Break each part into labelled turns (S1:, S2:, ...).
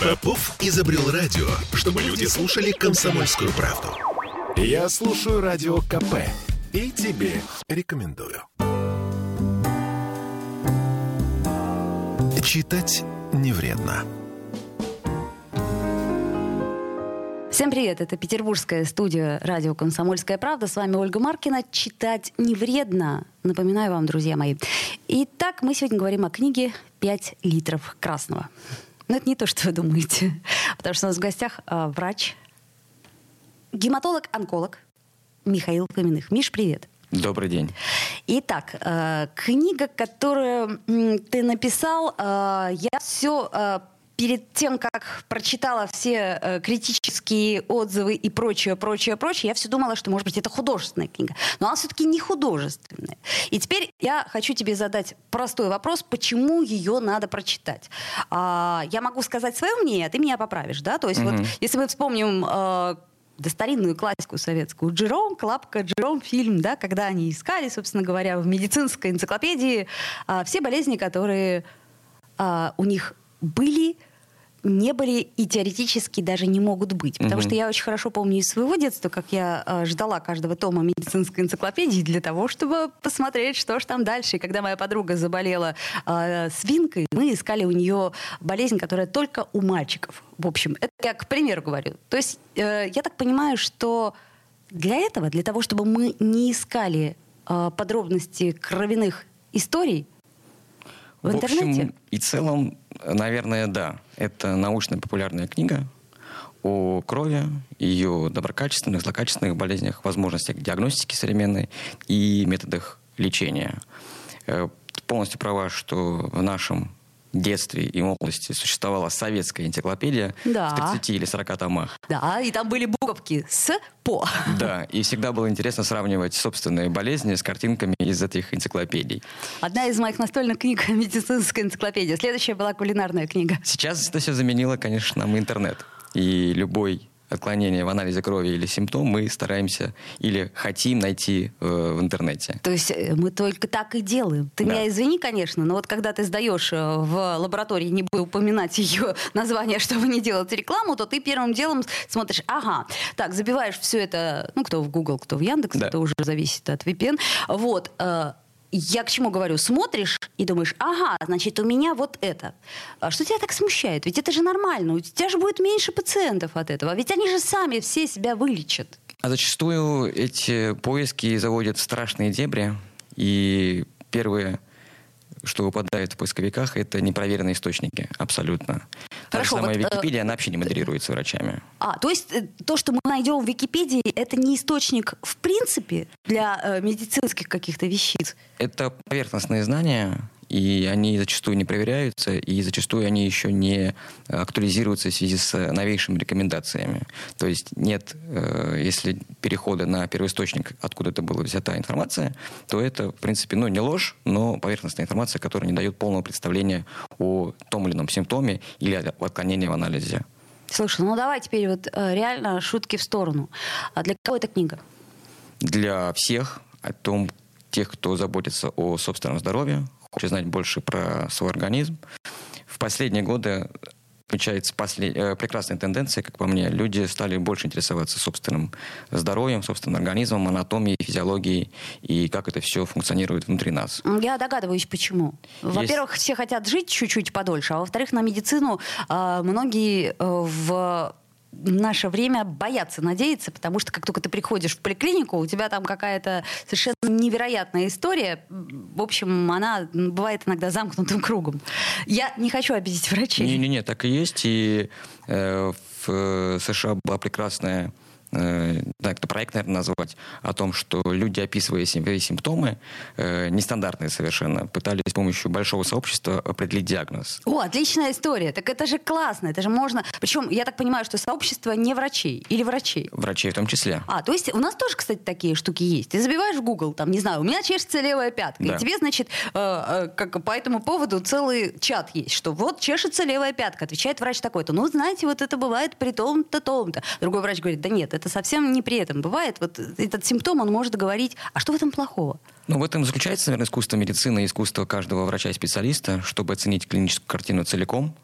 S1: Попов изобрел радио, чтобы люди слушали комсомольскую правду. Я слушаю радио КП и тебе рекомендую. Читать не вредно.
S2: Всем привет, это петербургская студия радио «Комсомольская правда». С вами Ольга Маркина. Читать не вредно, напоминаю вам, друзья мои. Итак, мы сегодня говорим о книге «Пять литров красного». Но это не то, что вы думаете. Потому что у нас в гостях э, врач, гематолог-онколог Михаил Фоминых. Миш, привет.
S3: Добрый день.
S2: Итак, э, книга, которую ты написал, э, я все перед тем, как прочитала все э, критические отзывы и прочее, прочее, прочее, я все думала, что, может быть, это художественная книга. Но она все-таки не художественная. И теперь я хочу тебе задать простой вопрос, почему ее надо прочитать. А, я могу сказать свое мнение, а ты меня поправишь, да? То есть
S3: Мгм.
S2: вот, если мы вспомним э, да, старинную классику советскую. Джером, Клапка, Джером фильм, да, когда они искали, собственно говоря, в медицинской энциклопедии а, все болезни, которые а, у них были, не были и теоретически даже не могут быть. Потому
S3: Мгм.
S2: что я очень хорошо помню из своего детства, как я а, ждала каждого тома медицинской энциклопедии для того, чтобы посмотреть, что ж там дальше. И когда моя подруга заболела а, свинкой, мы искали у нее болезнь, которая только у мальчиков. В общем, это я к примеру говорю. То есть э, я так понимаю, что для этого, для того, чтобы мы не искали э, подробности кровяных историй в, интернете,
S3: общем и целом, наверное, да. Это научно-популярная книга о крови, ее доброкачественных, злокачественных болезнях, возможностях диагностики современной и методах лечения. Э, Полностью права, что в нашем детстве и молодости существовала советская энциклопедия
S2: Да.
S3: в 30 или 40 томах.
S2: да, и там были буковки с по.
S3: Да, и всегда было интересно сравнивать собственные болезни с картинками из этих энциклопедий.
S2: Одна из моих настольных книг медицинская энциклопедия. Следующая была кулинарная книга.
S3: Сейчас это все заменило, конечно, нам интернет. И любой отклонение в анализе крови или симптом мы стараемся или хотим найти э, в интернете.
S2: То есть э, мы только так и делаем. Ты
S3: Да.
S2: меня извини, конечно, но вот когда ты сдаешь э, в лаборатории, не буду упоминать ее название, чтобы не делать рекламу, то ты первым делом смотришь, ага, так, забиваешь все это, ну, кто в Google, кто в Яндекс,
S3: Да.
S2: это уже зависит от VPN. Вот, э, я к чему говорю? Смотришь и думаешь, ага, значит, у меня вот это. А Что тебя так смущает? Ведь это же нормально. У тебя же будет меньше пациентов от этого. Ведь они же сами все себя вылечат.
S3: А зачастую эти поиски заводят страшные дебри, и первое, что выпадает в поисковиках, это непроверенные источники, абсолютно. Та же
S2: Хорошо,
S3: самая
S2: вот, э,
S3: Википедия, она вообще не модерируется врачами.
S2: А, то есть э, то, что мы найдем в Википедии, это не источник в принципе для э, медицинских каких-то вещиц.
S3: Это поверхностные знания, и они зачастую не проверяются, и зачастую они еще не актуализируются в связи с новейшими рекомендациями. То есть нет, э, если перехода на первоисточник, откуда это была взята информация, то это, в принципе, ну, не ложь, но поверхностная информация, которая не дает полного представления о том или ином симптоме или отклонении в анализе.
S2: Слушай, ну давай теперь вот э, реально шутки в сторону. А для кого эта книга?
S3: для всех, о том, тех, кто заботится о собственном здоровье, хочет знать больше про свой организм. В последние годы отмечается после- э, прекрасная тенденция, как по мне. Люди стали больше интересоваться собственным здоровьем, собственным организмом, анатомией, физиологией и как это все функционирует внутри нас.
S2: Я догадываюсь, почему. Во-первых, все хотят жить чуть-чуть подольше, а во-вторых, на медицину а, многие э, в наше время боятся надеяться, потому что как только ты приходишь в поликлинику, у тебя там какая-то совершенно невероятная история. В общем, она бывает иногда замкнутым кругом. Я не хочу обидеть врачей.
S3: Не-не-не, так и есть. И э, в э, США была прекрасная э, да, это проект, наверное, назвать, о том, что люди, описывая свои симптомы, э, нестандартные совершенно, пытались с помощью большого сообщества определить диагноз.
S2: О, отличная история. Так это же классно, это же можно... Причем, я так понимаю, что сообщество не врачей или врачей.
S3: Врачей в том числе.
S2: А, то есть у нас тоже, кстати, такие штуки есть. Ты забиваешь в Google, там, не знаю, у меня чешется левая пятка.
S3: Да.
S2: И тебе, значит, э, э, как по этому поводу целый чат есть, что вот чешется левая пятка. Отвечает врач такой-то. Ну, знаете, вот это бывает при том-то, том-то. Другой врач говорит, да нет, это совсем не при этом. Бывает, вот этот симптом, он может говорить, а что в этом плохого?
S3: Ну, в этом заключается, наверное, искусство медицины искусство каждого врача и специалиста, чтобы оценить клиническую картину целиком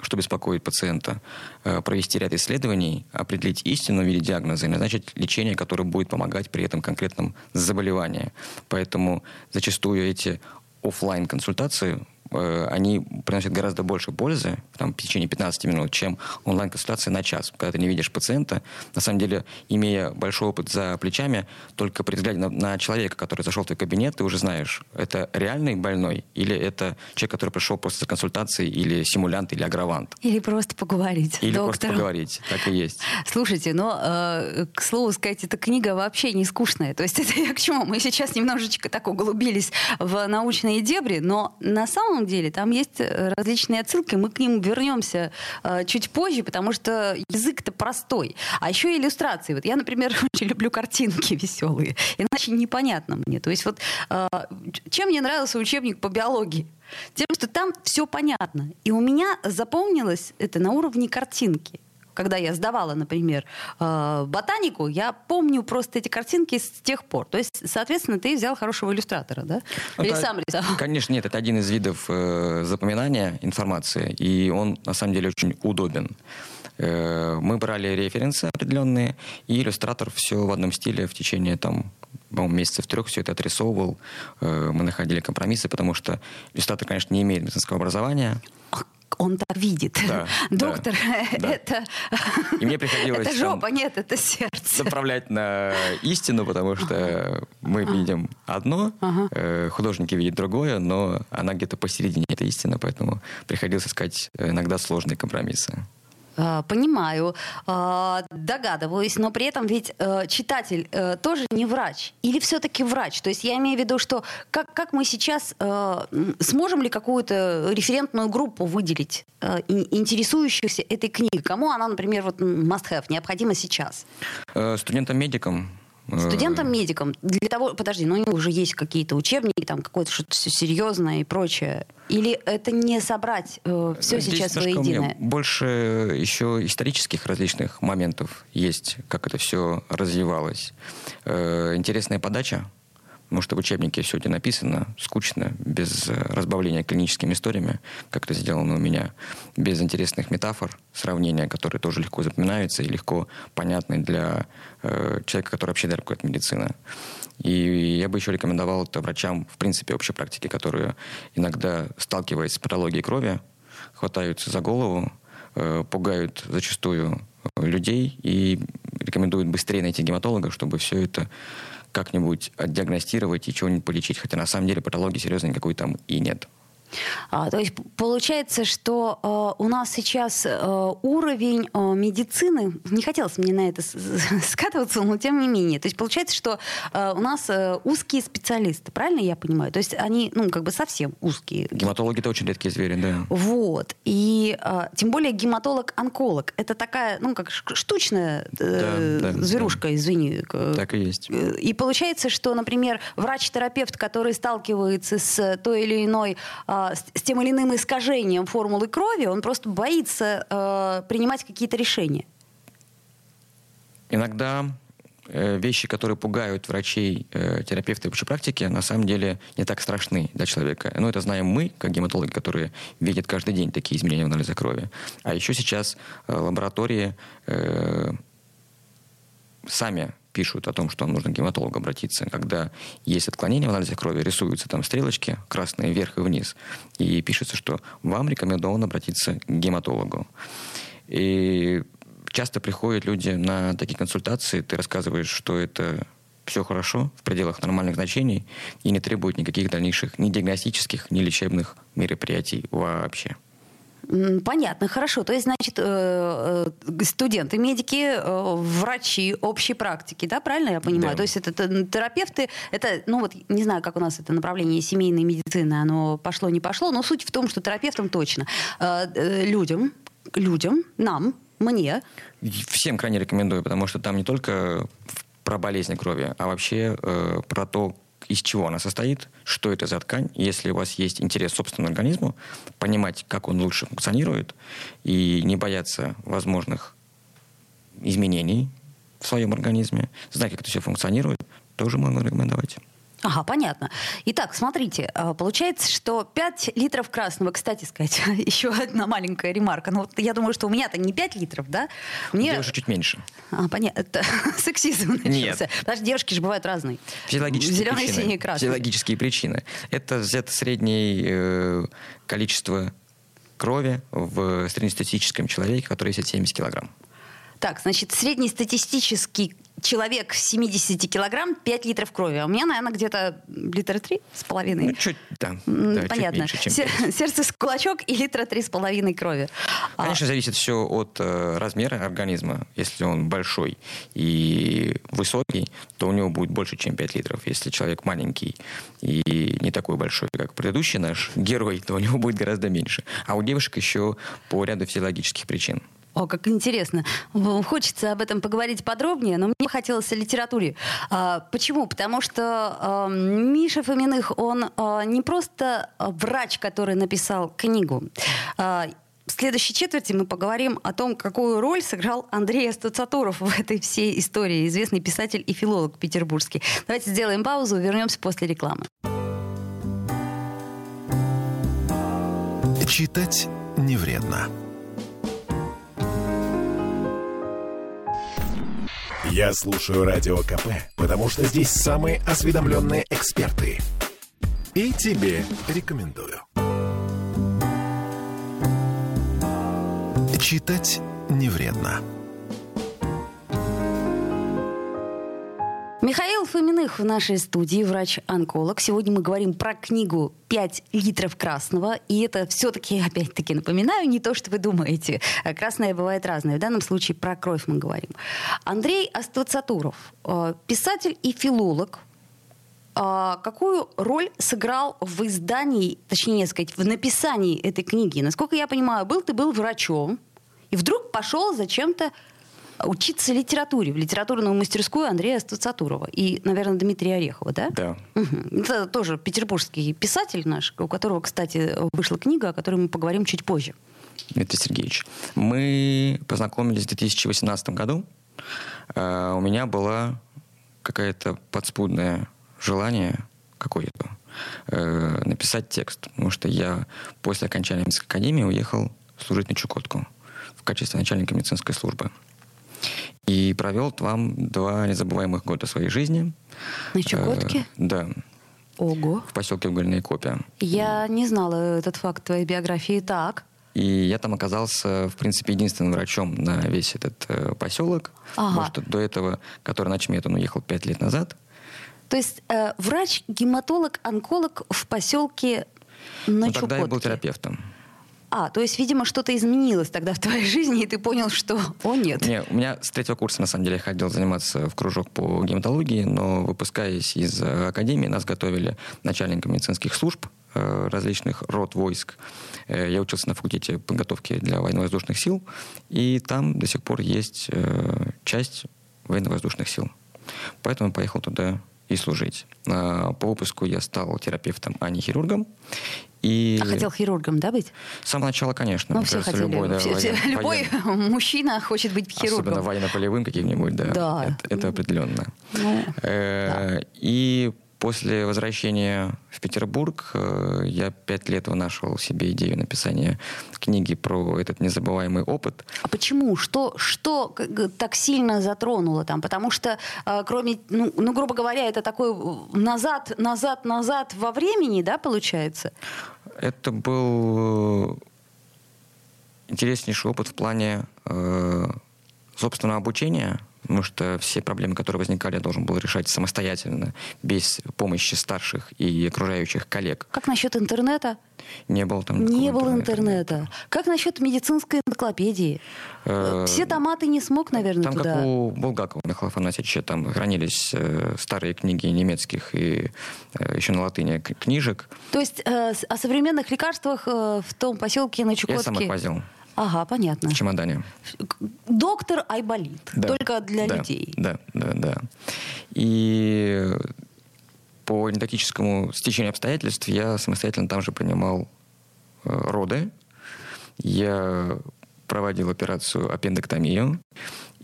S3: что беспокоит пациента, э, провести ряд исследований, определить истину в виде диагноза и назначить лечение, которое будет помогать при этом конкретном заболевании. Поэтому зачастую эти офлайн консультации Э, они приносят гораздо больше пользы там, в течение 15 минут, чем онлайн-консультация на час. Когда ты не видишь пациента, на самом деле, имея большой опыт за плечами, только при взгляде на, на человека, который зашел в твой кабинет, ты уже знаешь, это реальный больной или это человек, который пришел просто за консультацией, или симулянт, или агравант.
S2: Или просто поговорить.
S3: Или доктору. просто поговорить, так и есть.
S2: Слушайте, но, э, к слову сказать, эта книга вообще не скучная. То есть это я к чему? Мы сейчас немножечко так углубились в научные дебри, но на самом деле там есть э, различные отсылки, мы к ним вернемся э, чуть позже, потому что язык-то простой. А еще иллюстрации. Вот я, например, очень люблю картинки веселые, иначе непонятно мне. То есть вот э, чем мне нравился учебник по биологии? Тем, что там все понятно. И у меня запомнилось это на уровне картинки когда я сдавала, например, э, ботанику, я помню просто эти картинки с тех пор. То есть, соответственно, ты взял хорошего иллюстратора, да?
S3: Ну, Или это, сам рисовал? Конечно, нет, это один из видов э, запоминания информации, и он на самом деле очень удобен. Э, мы брали референсы определенные, и иллюстратор все в одном стиле в течение там по-моему, месяцев трех все это отрисовывал. Э, мы находили компромиссы, потому что иллюстратор, конечно, не имеет медицинского образования
S2: он так видит. Да, Доктор, да, это...
S3: И мне приходилось...
S2: Это жопа, там, нет, это сердце.
S3: Направлять на истину, потому что мы видим одно, ага. художники видят другое, но она где-то посередине, этой истины, поэтому приходилось искать иногда сложные компромиссы.
S2: А, понимаю, а, догадываюсь, но при этом ведь э, читатель э, тоже не врач. Или все-таки врач? То есть я имею в виду, что как, как мы сейчас э, сможем ли какую-то референтную группу выделить, интересующихся этой книгой? Кому она, например, вот must have, необходима сейчас?
S3: Студентам-медикам
S2: Студентам-медикам для того, подожди, ну у них уже есть какие-то учебники, там какое-то что-то серьезное и прочее. Или это не собрать э, все Здесь сейчас воедино?
S3: Больше еще исторических различных моментов есть, как это все развивалось. Э, интересная подача Может, в учебнике все это написано, скучно, без разбавления клиническими историями, как это сделано у меня, без интересных метафор, сравнения, которые тоже легко запоминаются и легко понятны для э, человека, который вообще далеко от медицины. И я бы еще рекомендовал это врачам, в принципе, общей практики, которые иногда, сталкиваясь с патологией крови, хватаются за голову, э, пугают зачастую людей и рекомендуют быстрее найти гематолога, чтобы все это как-нибудь отдиагностировать и чего-нибудь полечить. Хотя на самом деле патологии серьезной никакой там и нет.
S2: А, то есть получается, что э, у нас сейчас э, уровень э, медицины, не хотелось мне на это скатываться, но тем не менее. То есть получается, что у нас узкие специалисты, правильно я понимаю? То есть они, ну, как бы совсем узкие.
S3: Гематологи это очень редкие звери, да.
S2: Вот. И тем более гематолог-онколог. Это такая, ну, как штучная да, да, зверушка, да. извини.
S3: Так и есть.
S2: И получается, что, например, врач-терапевт, который сталкивается с той или иной э, с, с тем или иным искажением формулы крови, он просто боится э, принимать какие-то решения.
S3: Иногда э, вещи, которые пугают врачей, э, терапевтов в общей практике, на самом деле не так страшны для человека. Но это знаем мы, как гематологи, которые видят каждый день такие изменения в анализе крови. А еще сейчас лаборатории сами пишут о том, что нужно к гематологу обратиться, когда есть отклонение в анализе крови, рисуются там стрелочки красные вверх и вниз, и пишется, что вам рекомендовано обратиться к гематологу. И часто приходят люди на такие консультации, ты рассказываешь, что это все хорошо, в пределах нормальных значений, и не требует никаких дальнейших ни диагностических, ни лечебных мероприятий вообще.
S2: Понятно, хорошо. То есть, значит, э, э, студенты, медики, э, врачи общей практики, да, правильно я понимаю? Да. То есть это терапевты, это, ну вот, не знаю, как у нас это направление семейной медицины, оно пошло, не пошло, но суть в том, что терапевтам точно. Людям, людям, нам, мне.
S3: Всем крайне рекомендую, потому что там не только про болезни крови, а вообще э, про то, из чего она состоит, что это за ткань. Если у вас есть интерес к собственному организму, понимать, как он лучше функционирует, и не бояться возможных изменений в своем организме, знать, как это все функционирует, тоже можно рекомендовать.
S2: Ага, понятно. Итак, смотрите, а, получается, что 5 литров красного, кстати сказать, еще одна маленькая ремарка. Ну, вот я думаю, что у меня-то не 5 литров, да?
S3: Мне... Девушек чуть меньше.
S2: А, понятно. Это сексизм начался. Нет. Потому что девушки же бывают разные.
S3: Физиологические Зеленые, причины. синие, красные. Физиологические причины. Это взято среднее э, количество крови в среднестатистическом человеке, который весит 70 килограмм.
S2: Так, значит, среднестатистический человек 70 килограмм, 5 литров крови. А у меня, наверное, где-то литра три с половиной. Ну,
S3: чуть, да. да
S2: Понятно.
S3: Чуть меньше,
S2: чем Сердце с кулачок и литра три с половиной крови.
S3: А Конечно, а... зависит все от э, размера организма. Если он большой и высокий, то у него будет больше, чем 5 литров. Если человек маленький и не такой большой, как предыдущий наш герой, то у него будет гораздо меньше. А у девушек еще по ряду физиологических причин.
S2: О, как интересно. Хочется об этом поговорить подробнее, но мне хотелось о литературе. А, почему? Потому что а, Миша Фоминых, он а, не просто врач, который написал книгу. А, в следующей четверти мы поговорим о том, какую роль сыграл Андрей Астацатуров в этой всей истории, известный писатель и филолог петербургский. Давайте сделаем паузу, вернемся после рекламы.
S1: Читать не вредно. Я слушаю Радио КП, потому что здесь самые осведомленные эксперты. И тебе рекомендую. Читать не вредно.
S2: Михаил Фоминых в нашей студии, врач-онколог. Сегодня мы говорим про книгу «5 литров красного». И это все-таки, опять-таки, напоминаю, не то, что вы думаете. Красное бывает разное. В данном случае про кровь мы говорим. Андрей Аствацатуров, э, писатель и филолог, э, какую роль сыграл в издании, точнее сказать, в написании этой книги? Насколько я понимаю, был ты был врачом, и вдруг пошел зачем-то учиться литературе, в литературную мастерскую Андрея Стацатурова и, наверное, Дмитрия Орехова, да?
S3: Да.
S2: Угу. Это тоже петербургский писатель наш, у которого, кстати, вышла книга, о которой мы поговорим чуть позже.
S3: Дмитрий Сергеевич, мы познакомились в 2018 году. Uh, у меня было какое-то подспудное желание какое-то uh, написать текст, потому что я после окончания медицинской академии уехал служить на Чукотку в качестве начальника медицинской службы. И провел там два незабываемых года своей жизни.
S2: На Чукотке? Э,
S3: да.
S2: Ого.
S3: В поселке Угольная Копия.
S2: Я не знала этот факт твоей биографии. Так.
S3: И я там оказался, в принципе, единственным врачом на весь этот э, поселок. Ага. Потому что до этого, который на Чмет, он уехал пять лет назад.
S2: То есть э, врач, гематолог, онколог в поселке на ну, Чукотке.
S3: тогда я был терапевтом.
S2: А, то есть, видимо, что-то изменилось тогда в твоей жизни, и ты понял, что о нет.
S3: Не, у меня с третьего курса, на самом деле, я ходил заниматься в кружок по гематологии, но выпускаясь из э, академии, нас готовили начальникам медицинских служб э, различных род войск. Э, я учился на факультете подготовки для военно-воздушных сил, и там до сих пор есть часть военно-воздушных сил. Поэтому поехал туда и служить. По выпуску я стал терапевтом, а не хирургом.
S2: И... А хотел хирургом, да, быть?
S3: С самого начала, конечно.
S2: Ну, все кажется, хотели. Любой, да, все, воен... любой воен... мужчина хочет быть хирургом.
S3: Особенно военно-полевым каким-нибудь, да. Да. Это, это определенно. Ну, э, да. И После возвращения в Петербург э, я пять лет вынашивал себе идею написания книги про этот незабываемый опыт.
S2: А почему? Что, что так сильно затронуло там? Потому что, э, кроме, ну, ну, грубо говоря, это такой назад, назад, назад во времени, да, получается?
S3: Это был э, интереснейший опыт в плане э, собственного обучения – потому что все проблемы, которые возникали, я должен был решать самостоятельно, без помощи старших и окружающих коллег.
S2: Как насчет интернета?
S3: Не было там
S2: Не было интернета. интернета. Как насчет медицинской энциклопедии? Э, все тома ты не смог, наверное,
S3: там,
S2: туда?
S3: как у Булгакова Михаила Афанасьевича, там хранились э, старые книги немецких и э, еще на латыни книжек.
S2: То есть о современных лекарствах в том поселке на Чукотке?
S3: Я сам их возил.
S2: Ага, понятно.
S3: В чемодане.
S2: Доктор Айболит. Да. Только для
S3: да,
S2: людей.
S3: Да, да, да. И по анекдотическому стечению обстоятельств я самостоятельно там же принимал э, роды. Я проводил операцию аппендэктомию.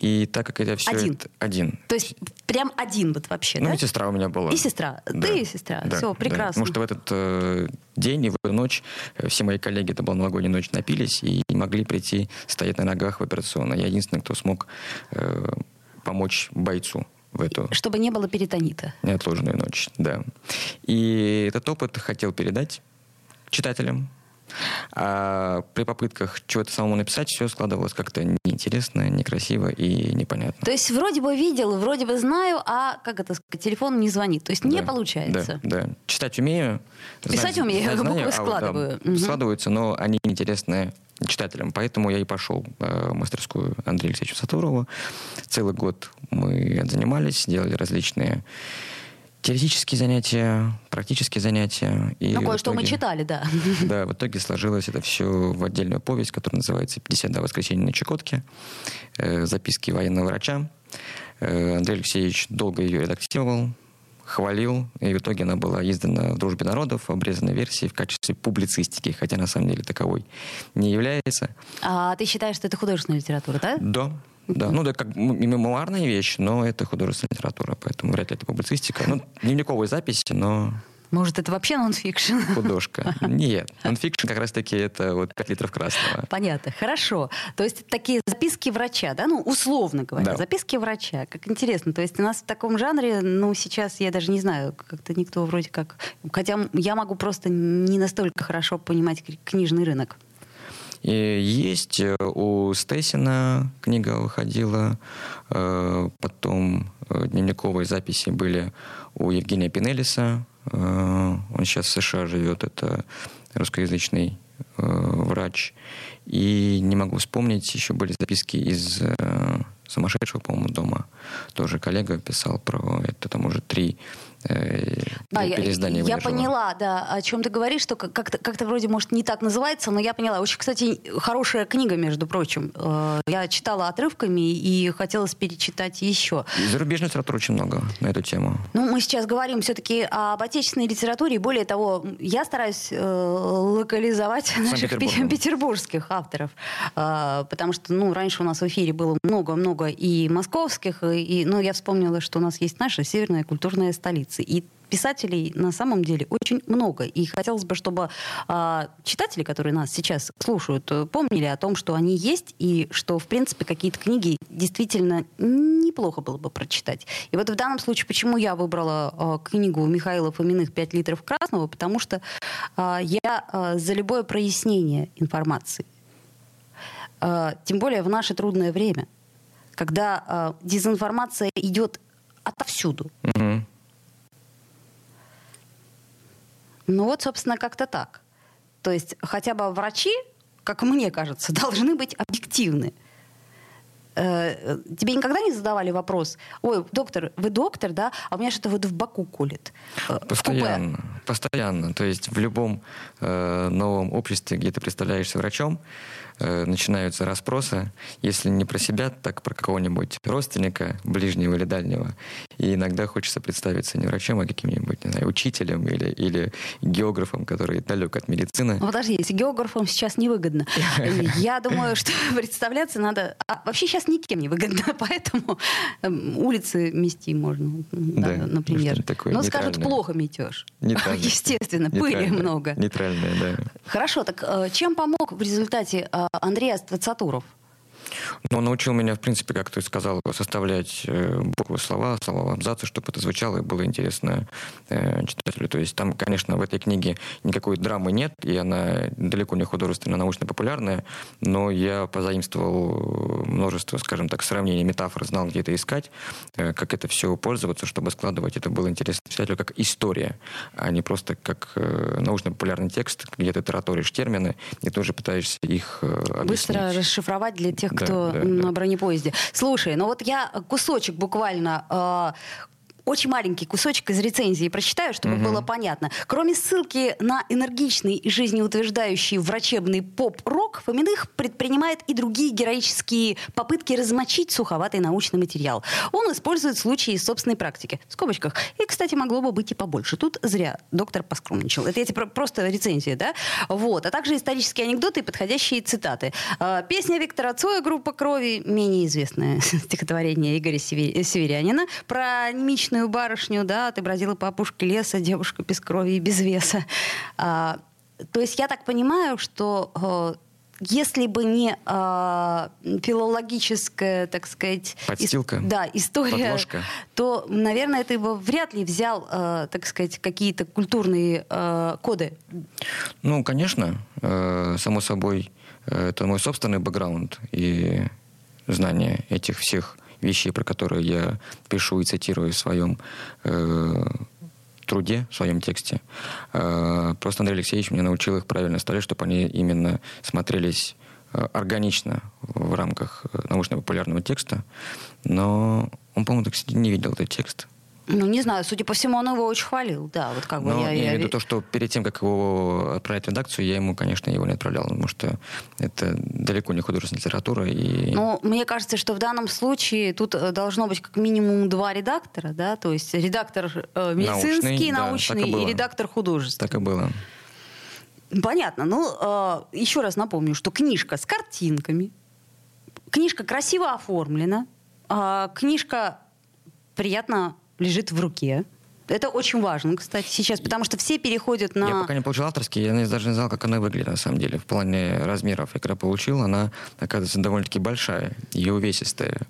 S3: И так как это все...
S2: Один?
S3: Это, один.
S2: То есть прям один вот вообще,
S3: ну,
S2: да?
S3: и сестра у меня была.
S2: И сестра.
S3: Да.
S2: Ты и сестра.
S3: Да,
S2: все, прекрасно.
S3: Да. Потому что в этот э, день и в эту ночь э, все мои коллеги, это была новогодняя ночь, напились и не могли прийти стоять на ногах в операционной. Я единственный, кто смог э, помочь бойцу в эту
S2: Чтобы не было перитонита.
S3: неотложную ночь, да. И этот опыт хотел передать читателям. А при попытках чего-то самому написать все складывалось как-то неинтересно, некрасиво и непонятно.
S2: То есть вроде бы видел, вроде бы знаю, а, как это сказать, телефон не звонит. То есть не
S3: Да,
S2: получается.
S3: Да, да. Читать умею.
S2: Писать умею, буквы
S3: а вот, да,
S2: складываю. Мгм.
S3: Складываются, но они неинтересны читателям. Поэтому я и пошел э, в мастерскую Андрея Алексеевича Сатурова. Целый год мы занимались, делали различные теоретические занятия, практические занятия. И
S2: Ну, кое-что мы
S3: итоге-
S2: читали, да.
S3: Да, в итоге сложилось это все в отдельную повесть, которая называется «52 воскресенья на Чукотке». Э, записки военного врача. Э, Андрей Алексеевич долго ее редактировал, хвалил, и в итоге она была издана в «Дружбе народов» в обрезанной версии в качестве публицистики, хотя на самом деле таковой не является.
S2: А ты считаешь, что это художественная литература, да?
S3: Да, да, ну да, как мемуарная вещь, но это художественная литература, поэтому вряд ли это публицистика. Ну, дневниковые записи, но
S2: Может, это вообще нонфикшн?
S3: художка. Нет, нонфикшн как раз-таки это вот 5 литров красного.
S2: Понятно, хорошо. То есть такие записки врача, да, ну, условно говоря,
S3: Да.
S2: записки врача. Как интересно. То есть у нас в таком жанре, ну, сейчас я даже не знаю, как-то никто вроде как... Хотя я могу просто не настолько хорошо понимать кни- книжный рынок.
S3: И есть э, у Стейсина книга выходила, э, потом э, дневниковые записи были у Евгения Пинелиса. Он сейчас в США живет, это русскоязычный врач. И не могу вспомнить, еще были записки из сумасшедшего, по-моему, дома. Тоже коллега писал про это, там уже три э,
S2: Да, я, я поняла, да, о чем ты говоришь, что как- как-то, как-то вроде, может, не так называется, но я поняла. Очень, кстати, хорошая книга, между прочим. Э, Я читала отрывками и хотелось перечитать еще.
S3: И зарубежной литературы очень много на эту тему.
S2: Ну, мы сейчас говорим все-таки об отечественной литературе. Более того, я стараюсь э, локализовать наших петербургских авторов. Потому что, ну, раньше у нас в эфире было много-много и московских, и, ну, я вспомнила, что у нас есть наша северная культурная столица. И писателей на самом деле очень много. И хотелось бы, чтобы а, читатели, которые нас сейчас слушают, э, помнили о том, что они есть, и что, в принципе, какие-то книги действительно неплохо было бы прочитать. И вот в данном случае, почему я выбрала а, книгу Михаила Фоминых «Пять литров красного», потому что а, я а, за любое прояснение информации. А, тем более в наше трудное время, когда а, дезинформация идет отовсюду.
S3: Мгм.
S2: Ну вот, собственно, как-то так. То есть хотя бы врачи, как мне кажется, должны быть объективны. Э, Тебе никогда не задавали вопрос, ой, доктор, вы доктор, да, а у меня что-то вот в боку колет. э, в купе».
S3: Постоянно, постоянно. То есть в любом э, новом обществе, где ты представляешься врачом, э, начинаются расспросы, если не про себя, так про какого-нибудь родственника, ближнего или дальнего. И иногда хочется представиться не врачом, а каким-нибудь, не знаю, учителем или, или географом, который далек от медицины.
S2: Ну, подожди, если географам сейчас невыгодно. Я думаю, что представляться надо... А вообще сейчас никем не выгодно, поэтому эм, улицы мести можно, да,
S3: Да,
S2: например.
S3: такое
S2: Но скажут, плохо метешь. Естественно, пыли много.
S3: Нейтральное, да.
S2: Хорошо, так э, чем помог в результате э, Андрей Ацатуров?
S3: Но он научил меня, в принципе, как ты сказал, составлять э, буквы слова, слова абзацы, чтобы это звучало и было интересно э, читателю. То есть там, конечно, в этой книге никакой драмы нет, и она далеко не художественно научно-популярная, но я позаимствовал множество, скажем так, сравнений, метафор, знал, где это искать, э, как это все пользоваться, чтобы складывать это было интересно читателю как история, а не просто как научно-популярный текст, где ты тараторишь термины и тоже пытаешься их объяснить.
S2: Быстро расшифровать для тех,
S3: Да,
S2: кто
S3: да,
S2: м,
S3: да.
S2: на бронепоезде. Слушай, ну вот я кусочек буквально очень маленький кусочек из рецензии прочитаю, чтобы угу. было понятно. Кроме ссылки на энергичный и жизнеутверждающий врачебный поп-рок, Фоминых предпринимает и другие героические попытки размочить суховатый научный материал. Он использует случаи из собственной практики. В скобочках. И, кстати, могло бы быть и побольше. Тут зря доктор поскромничал. Это эти просто рецензии, да? Вот. А также исторические анекдоты и подходящие цитаты. А, песня Виктора Цоя «Группа крови», менее известное стихотворение Игоря Северянина, про немичную бедную барышню, да, ты бродила по опушке леса, девушка без крови и без веса. А, то есть я так понимаю, что э, если бы не э, филологическая, так сказать,
S3: Подстилка,
S2: ис- да, история,
S3: подложка.
S2: то, наверное, ты бы вряд ли взял, э, так сказать, какие-то культурные э, коды.
S3: Ну, конечно, э, само собой, э, это мой собственный бэкграунд и знание этих всех вещей, про которые я пишу и цитирую в своем э, труде, в своем тексте. Э, просто Андрей Алексеевич меня научил их правильно ставить, чтобы они именно смотрелись э, органично в рамках э, научно-популярного текста. Но он, по-моему, кстати, не видел этот текст.
S2: Ну, не знаю, судя по всему, он его очень хвалил, да, вот как бы
S3: Но
S2: я...
S3: я
S2: я
S3: имею в виду то, что перед тем, как его отправить в редакцию, я ему, конечно, его не отправлял, потому что это далеко не художественная литература. И...
S2: Ну, мне кажется, что в данном случае тут э, должно быть как минимум два редактора, да, то есть редактор э, медицинский, научный, научный
S3: да,
S2: и, и редактор художественный.
S3: Так и было.
S2: Понятно. Ну, э, еще раз напомню, что книжка с картинками, книжка красиво оформлена, э, книжка приятно лежит в руке. Это очень важно, кстати, сейчас, потому что все переходят на...
S3: Я пока не получил авторский, я даже не знал, как она выглядит, на самом деле, в плане размеров. Я когда получил, она, оказывается, довольно-таки большая и увесистая.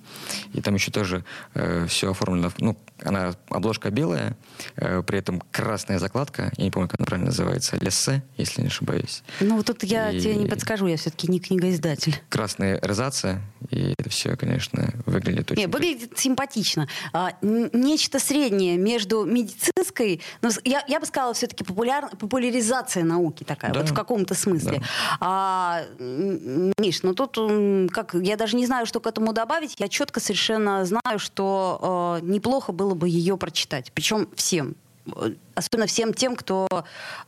S3: И там еще тоже э, все оформлено, ну, она обложка белая, э, при этом красная закладка, я не помню, как она правильно называется, лессе, если не ошибаюсь.
S2: Ну, вот тут я и... тебе не подскажу, я все-таки не книгоиздатель.
S3: Красная розация, и это все, конечно, выглядит очень...
S2: Не, выглядит симпатично. А, нечто среднее между медицинской, ну, я, я бы сказала, все-таки популяр, популяризация науки такая, да. вот в каком-то смысле. Да. А, Миш, ну тут, как, я даже не знаю, что к этому добавить, я четко совершенно знаю, что э, неплохо было бы ее прочитать. Причем всем особенно всем тем, кто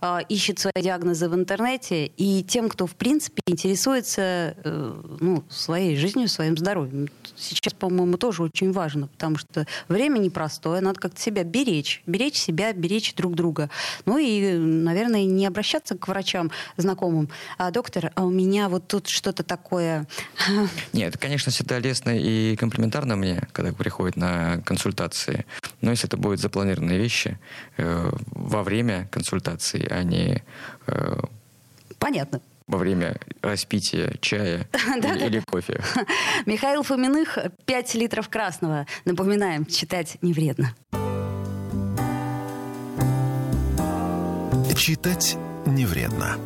S2: э, ищет свои диагнозы в интернете, и тем, кто, в принципе, интересуется э, ну, своей жизнью, своим здоровьем. Сейчас, по-моему, тоже очень важно, потому что время непростое, надо как-то себя беречь, беречь себя, беречь друг друга. Ну и, наверное, не обращаться к врачам знакомым. А, доктор, а у меня вот тут что-то такое...
S3: Нет, конечно, всегда лестно и комплиментарно мне, когда приходят на консультации. Но если это будут запланированные вещи, э, во время консультации, а не... Э,
S2: Понятно
S3: во время распития чая или, кофе.
S2: Михаил Фоминых, 5 литров красного. Напоминаем, читать не вредно.
S1: Читать не вредно.